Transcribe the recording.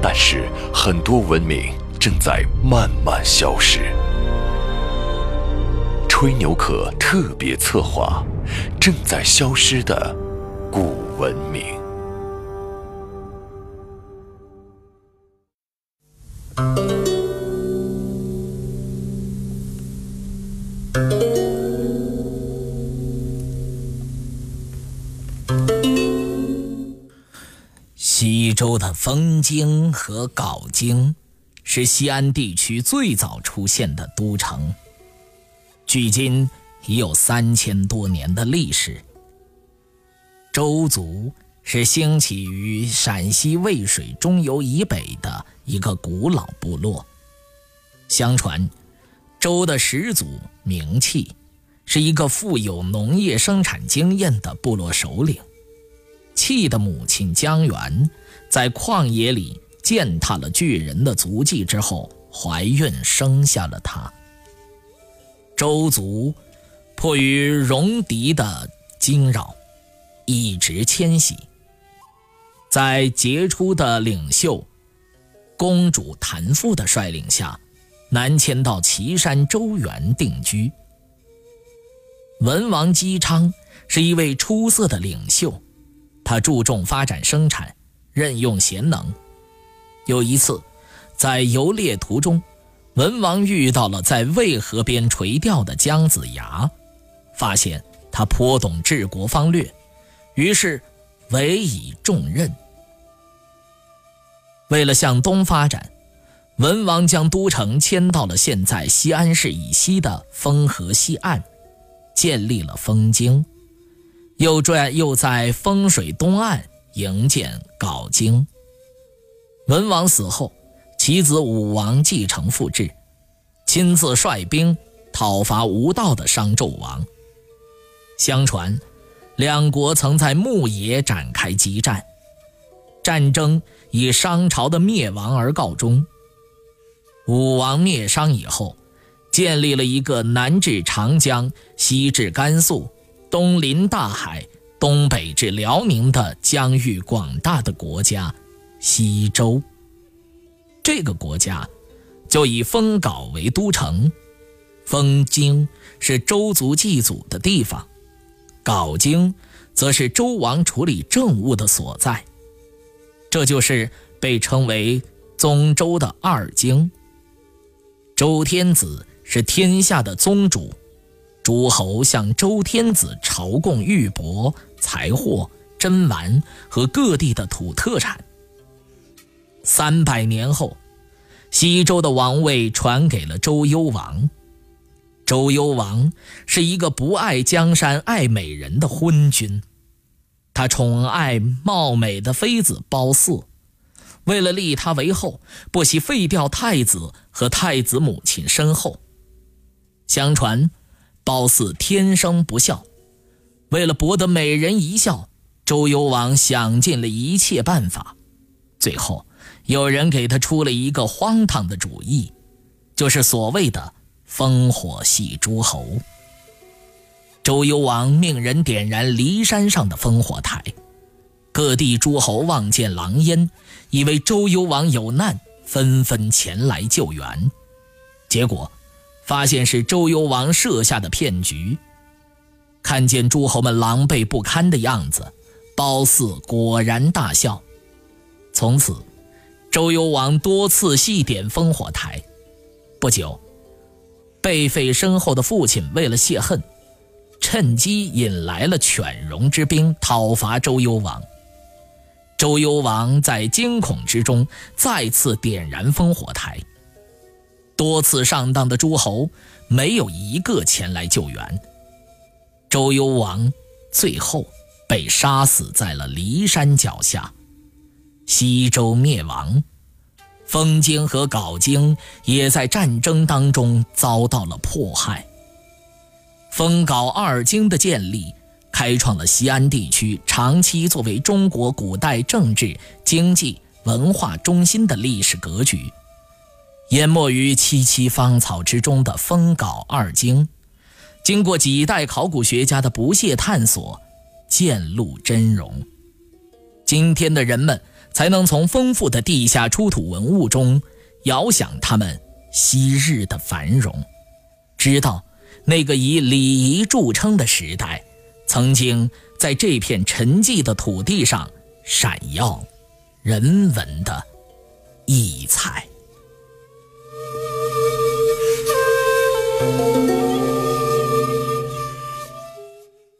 但是，很多文明正在慢慢消失。吹牛可特别策划：正在消失的古文明。西周的封京和镐京，是西安地区最早出现的都城，距今已有三千多年的历史。周族是兴起于陕西渭水中游以北的一个古老部落。相传，周的始祖名器是一个富有农业生产经验的部落首领。契的母亲姜元，在旷野里践踏了巨人的足迹之后，怀孕生下了他。周族迫于戎狄的惊扰，一直迁徙，在杰出的领袖公主谭父的率领下，南迁到岐山周原定居。文王姬昌是一位出色的领袖。他注重发展生产，任用贤能。有一次，在游猎途中，文王遇到了在渭河边垂钓的姜子牙，发现他颇懂治国方略，于是委以重任。为了向东发展，文王将都城迁到了现在西安市以西的沣河西岸，建立了封京。又转又在风水东岸营建镐京。文王死后，其子武王继承父志，亲自率兵讨伐无道的商纣王。相传，两国曾在牧野展开激战，战争以商朝的灭亡而告终。武王灭商以后，建立了一个南至长江，西至甘肃。东临大海，东北至辽宁的疆域广大的国家——西周。这个国家就以封镐为都城，封京是周族祭祖的地方，镐京则是周王处理政务的所在。这就是被称为宗周的二京。周天子是天下的宗主。诸侯向周天子朝贡玉帛、财货、珍玩和各地的土特产。三百年后，西周的王位传给了周幽王。周幽王是一个不爱江山爱美人的昏君，他宠爱貌美的妃子褒姒，为了立她为后，不惜废掉太子和太子母亲身后。相传。褒姒天生不孝，为了博得美人一笑，周幽王想尽了一切办法。最后，有人给他出了一个荒唐的主意，就是所谓的烽火戏诸侯。周幽王命人点燃骊山上的烽火台，各地诸侯望见狼烟，以为周幽王有难，纷纷前来救援。结果。发现是周幽王设下的骗局，看见诸侯们狼狈不堪的样子，褒姒果然大笑。从此，周幽王多次戏点烽火台。不久，被废身后的父亲为了泄恨，趁机引来了犬戎之兵讨伐周幽王。周幽王在惊恐之中再次点燃烽火台。多次上当的诸侯，没有一个前来救援。周幽王最后被杀死在了骊山脚下，西周灭亡，封京和镐京也在战争当中遭到了迫害。封镐二京的建立，开创了西安地区长期作为中国古代政治、经济、文化中心的历史格局。淹没于萋萋芳草之中的封镐二京，经过几代考古学家的不懈探索，渐露真容。今天的人们才能从丰富的地下出土文物中，遥想他们昔日的繁荣，知道那个以礼仪著称的时代，曾经在这片沉寂的土地上闪耀人文的异彩。Música